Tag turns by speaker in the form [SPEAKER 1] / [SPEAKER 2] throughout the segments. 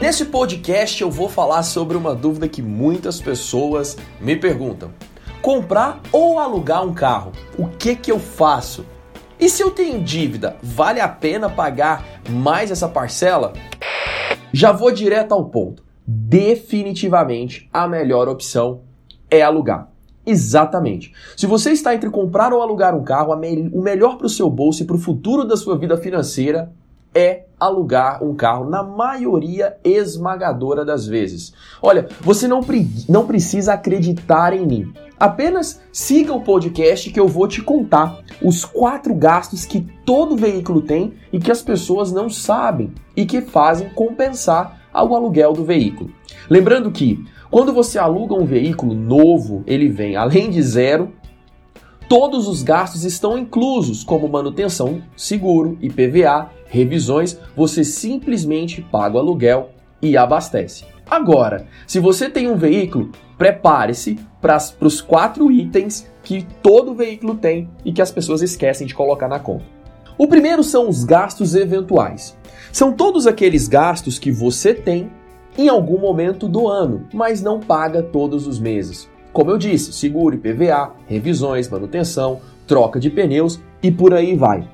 [SPEAKER 1] Nesse podcast eu vou falar sobre uma dúvida que muitas pessoas me perguntam: comprar ou alugar um carro? O que que eu faço? E se eu tenho dívida, vale a pena pagar mais essa parcela? Já vou direto ao ponto. Definitivamente a melhor opção é alugar. Exatamente. Se você está entre comprar ou alugar um carro, me o melhor para o seu bolso e para o futuro da sua vida financeira é alugar um carro, na maioria esmagadora das vezes. Olha, você não, pre não precisa acreditar em mim. Apenas siga o podcast que eu vou te contar os quatro gastos que todo veículo tem e que as pessoas não sabem e que fazem compensar ao aluguel do veículo. Lembrando que quando você aluga um veículo novo, ele vem além de zero, todos os gastos estão inclusos, como manutenção, seguro, IPVA, revisões, você simplesmente paga o aluguel e abastece. Agora, se você tem um veículo, prepare-se para os quatro itens que todo veículo tem e que as pessoas esquecem de colocar na conta. O primeiro são os gastos eventuais. São todos aqueles gastos que você tem em algum momento do ano, mas não paga todos os meses. Como eu disse, seguro IPVA, revisões, manutenção, troca de pneus e por aí vai.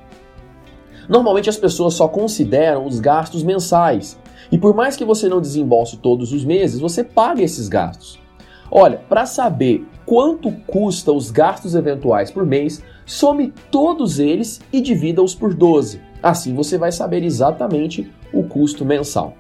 [SPEAKER 1] Normalmente as pessoas só consideram os gastos mensais. E por mais que você não desembolse todos os meses, você paga esses gastos. Olha, para saber quanto custa os gastos eventuais por mês, some todos eles e divida-os por 12. Assim você vai saber exatamente o custo mensal.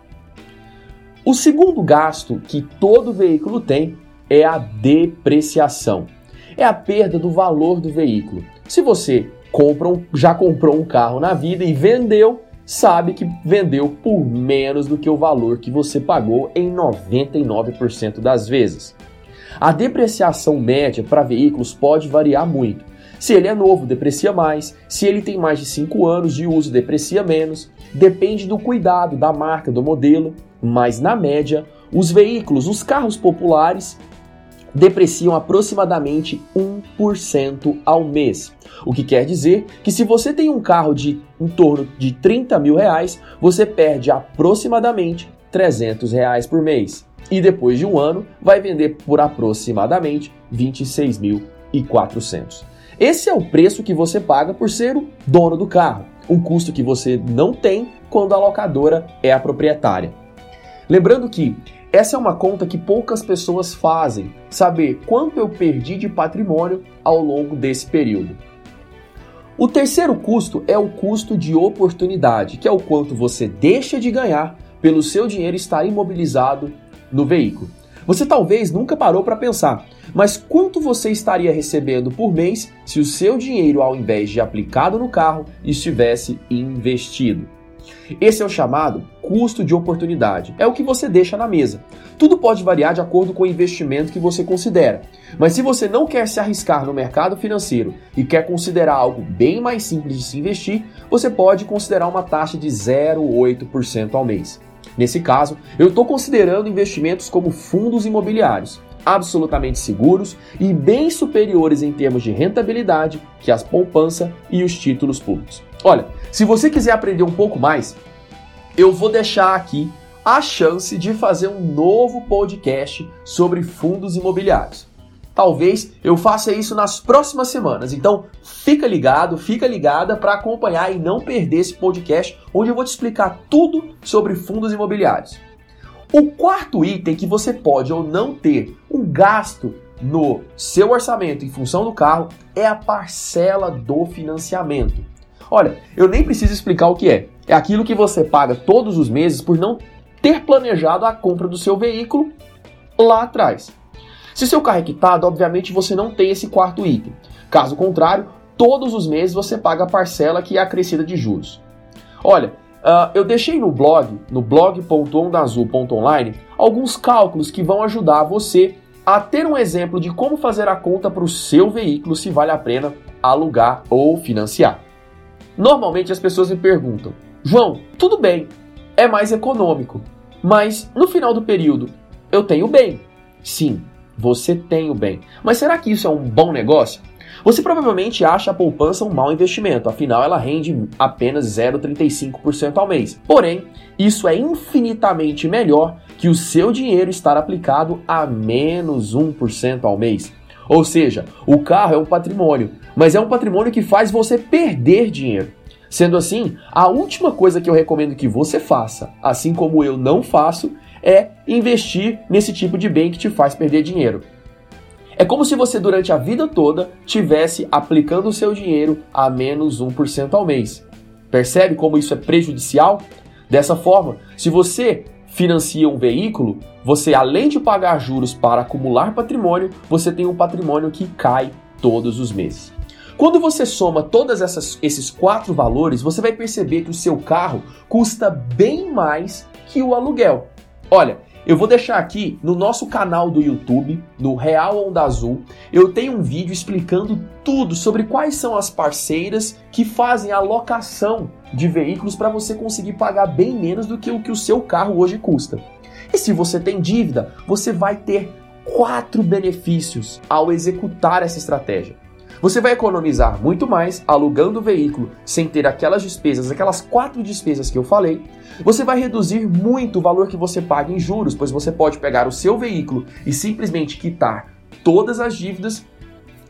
[SPEAKER 1] O segundo gasto que todo veículo tem é a depreciação. É a perda do valor do veículo. Se você compram, já comprou um carro na vida e vendeu, sabe que vendeu por menos do que o valor que você pagou em 99% das vezes. A depreciação média para veículos pode variar muito. Se ele é novo, deprecia mais. Se ele tem mais de 5 anos de uso, deprecia menos. Depende do cuidado da marca, do modelo, mas na média, os veículos, os carros populares, depreciam aproximadamente 1% ao mês. O que quer dizer que se você tem um carro de em torno de 30 mil reais, você perde aproximadamente 300 reais por mês. E depois de um ano, vai vender por aproximadamente 26.400. Esse é o preço que você paga por ser o dono do carro, um custo que você não tem quando a locadora é a proprietária. Lembrando que essa é uma conta que poucas pessoas fazem, saber quanto eu perdi de patrimônio ao longo desse período. O terceiro custo é o custo de oportunidade, que é o quanto você deixa de ganhar pelo seu dinheiro estar imobilizado no veículo. Você talvez nunca parou para pensar, mas quanto você estaria recebendo por mês se o seu dinheiro, ao invés de aplicado no carro, estivesse investido? Esse é o chamado custo de oportunidade. É o que você deixa na mesa. Tudo pode variar de acordo com o investimento que você considera. Mas se você não quer se arriscar no mercado financeiro e quer considerar algo bem mais simples de se investir, você pode considerar uma taxa de 0,8% ao mês. Nesse caso, eu estou considerando investimentos como fundos imobiliários, absolutamente seguros e bem superiores em termos de rentabilidade que as poupança e os títulos públicos. Olha, se você quiser aprender um pouco mais, eu vou deixar aqui a chance de fazer um novo podcast sobre fundos imobiliários. Talvez eu faça isso nas próximas semanas. Então, fica ligado, fica ligada para acompanhar e não perder esse podcast onde eu vou te explicar tudo sobre fundos imobiliários. O quarto item que você pode ou não ter um gasto no seu orçamento em função do carro é a parcela do financiamento. Olha, eu nem preciso explicar o que é. É aquilo que você paga todos os meses por não ter planejado a compra do seu veículo lá atrás. Se seu carro é quitado, obviamente você não tem esse quarto item. Caso contrário, todos os meses você paga a parcela que é acrescida de juros. Olha, uh, eu deixei no blog, no blog.ondazul.online, alguns cálculos que vão ajudar você a ter um exemplo de como fazer a conta para o seu veículo se vale a pena alugar ou financiar. Normalmente as pessoas me perguntam: João, tudo bem, é mais econômico, mas no final do período eu tenho bem. Sim, você tem o bem. Mas será que isso é um bom negócio? Você provavelmente acha a poupança um mau investimento, afinal ela rende apenas 0,35% ao mês. Porém, isso é infinitamente melhor que o seu dinheiro estar aplicado a menos 1% ao mês. Ou seja, o carro é um patrimônio, mas é um patrimônio que faz você perder dinheiro. Sendo assim, a última coisa que eu recomendo que você faça, assim como eu não faço, é investir nesse tipo de bem que te faz perder dinheiro. É como se você durante a vida toda tivesse aplicando o seu dinheiro a menos 1% ao mês. Percebe como isso é prejudicial? Dessa forma, se você financia um veículo, você além de pagar juros para acumular patrimônio, você tem um patrimônio que cai todos os meses. Quando você soma todos esses quatro valores, você vai perceber que o seu carro custa bem mais que o aluguel. Olha, eu vou deixar aqui no nosso canal do YouTube, no Real Onda Azul, eu tenho um vídeo explicando tudo sobre quais são as parceiras que fazem a locação de veículos para você conseguir pagar bem menos do que o que o seu carro hoje custa. E se você tem dívida, você vai ter quatro benefícios ao executar essa estratégia. Você vai economizar muito mais alugando o veículo sem ter aquelas despesas, aquelas quatro despesas que eu falei. Você vai reduzir muito o valor que você paga em juros, pois você pode pegar o seu veículo e simplesmente quitar todas as dívidas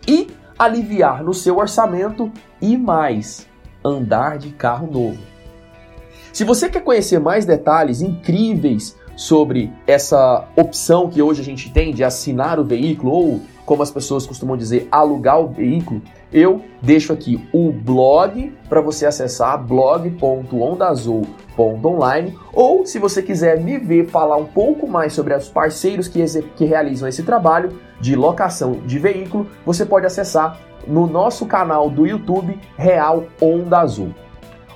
[SPEAKER 1] e aliviar no seu orçamento e mais, andar de carro novo. Se você quer conhecer mais detalhes incríveis sobre essa opção que hoje a gente tem de assinar o veículo ou como as pessoas costumam dizer, alugar o veículo, eu deixo aqui o blog para você acessar blog.ondazul.online ou se você quiser me ver falar um pouco mais sobre os parceiros que, que realizam esse trabalho de locação de veículo, você pode acessar no nosso canal do YouTube Real Onda Azul.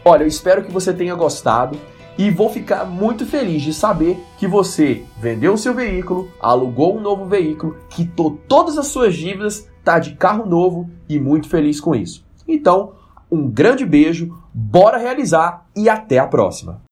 [SPEAKER 1] Olha, eu espero que você tenha gostado e vou ficar muito feliz de saber que você vendeu o seu veículo, alugou um novo veículo, quitou todas as suas dívidas, está de carro novo e muito feliz com isso. Então, um grande beijo, bora realizar e até a próxima!